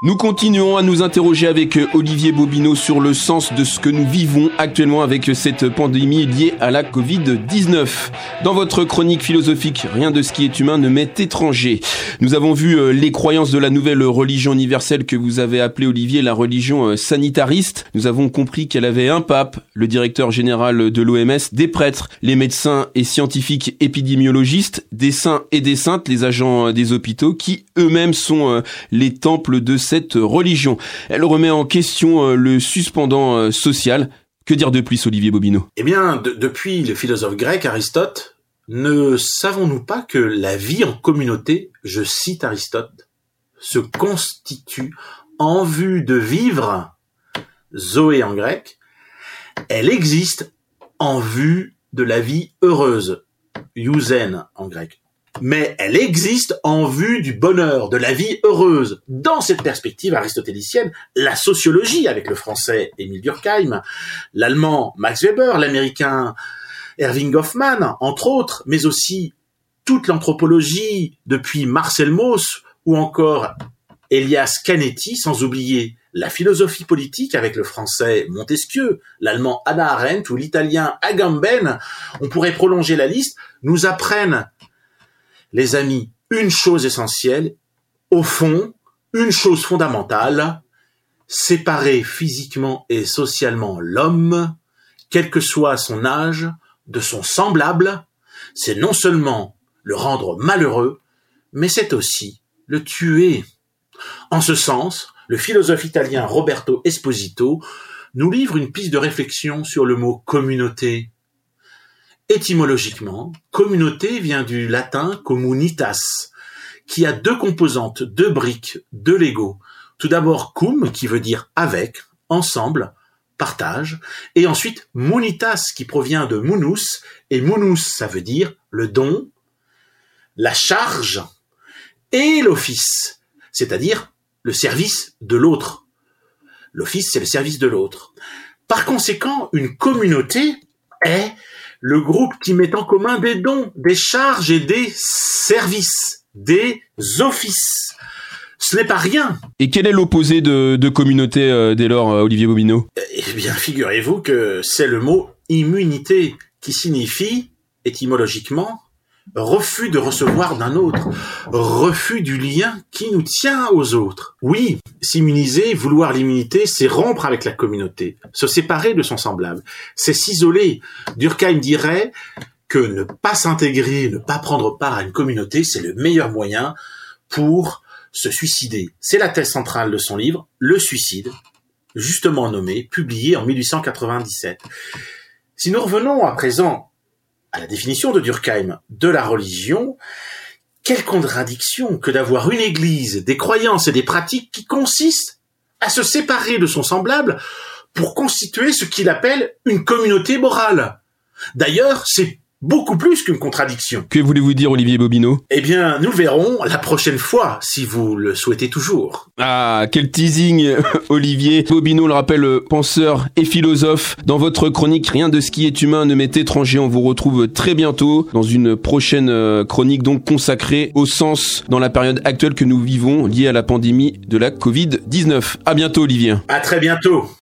Nous continuons à nous interroger avec euh, Olivier Bobineau sur le sens de ce que nous vivons actuellement avec cette pandémie liée à la Covid-19. Dans votre chronique philosophique, rien de ce qui est humain ne m'est étranger. Nous avons vu euh, les croyances de la nouvelle religion universelle que vous avez appelée Olivier la religion euh, sanitariste. Nous avons compris qu'elle avait un pape, le directeur général de l'OMS, des prêtres, les médecins et scientifiques épidémiologistes, des saints et des saintes, les agents des hôpitaux qui eux-mêmes sont les temples de cette religion. Elle remet en question euh, le suspendant euh, social. Que dire de plus, Olivier Bobineau Eh bien, depuis le philosophe grec Aristote, ne savons-nous pas que la vie en communauté, je cite Aristote, se constitue en vue de vivre, Zoé en grec, elle existe en vue de la vie heureuse, Yuzen en grec mais elle existe en vue du bonheur, de la vie heureuse. Dans cette perspective aristotélicienne, la sociologie, avec le français Émile Durkheim, l'allemand Max Weber, l'américain Erving Goffman, entre autres, mais aussi toute l'anthropologie depuis Marcel Mauss ou encore Elias Canetti, sans oublier la philosophie politique avec le français Montesquieu, l'allemand Anna Arendt ou l'italien Agamben, on pourrait prolonger la liste, nous apprennent les amis, une chose essentielle, au fond, une chose fondamentale, séparer physiquement et socialement l'homme, quel que soit son âge, de son semblable, c'est non seulement le rendre malheureux, mais c'est aussi le tuer. En ce sens, le philosophe italien Roberto Esposito nous livre une piste de réflexion sur le mot communauté. Étymologiquement, communauté vient du latin communitas, qui a deux composantes, deux briques, deux Lego. Tout d'abord cum, qui veut dire avec, ensemble, partage, et ensuite munitas, qui provient de munus, et munus, ça veut dire le don, la charge, et l'office, c'est-à-dire le service de l'autre. L'office, c'est le service de l'autre. Par conséquent, une communauté est le groupe qui met en commun des dons, des charges et des services, des offices. Ce n'est pas rien. Et quel est l'opposé de, communauté euh, dès lors, euh, Olivier Bobineau Eh bien, figurez-vous que c'est le mot immunité qui signifie, étymologiquement, refus de recevoir d'un autre, refus du lien qui nous tient aux autres. Oui, s'immuniser, vouloir l'immunité, c'est rompre avec la communauté, se séparer de son semblable, c'est s'isoler. Durkheim dirait que ne pas s'intégrer, ne pas prendre part à une communauté, c'est le meilleur moyen pour se suicider. C'est la thèse centrale de son livre, Le suicide, justement nommé, publié en 1897. Si nous revenons à présent à la définition de Durkheim de la religion, quelle contradiction que d'avoir une église, des croyances et des pratiques qui consistent à se séparer de son semblable pour constituer ce qu'il appelle une communauté morale. D'ailleurs, c'est beaucoup plus qu'une contradiction. Que voulez-vous dire, Olivier Bobineau Eh bien, nous verrons la prochaine fois, si vous le souhaitez toujours. Ah, quel teasing, Olivier. Bobineau le rappelle, penseur et philosophe. Dans votre chronique Rien de ce qui est humain ne m'est étranger, on vous retrouve très bientôt dans une prochaine euh, chronique donc consacrée au sens dans la période actuelle que nous vivons liée à la pandémie de la Covid-19. À bientôt, Olivier. À très bientôt.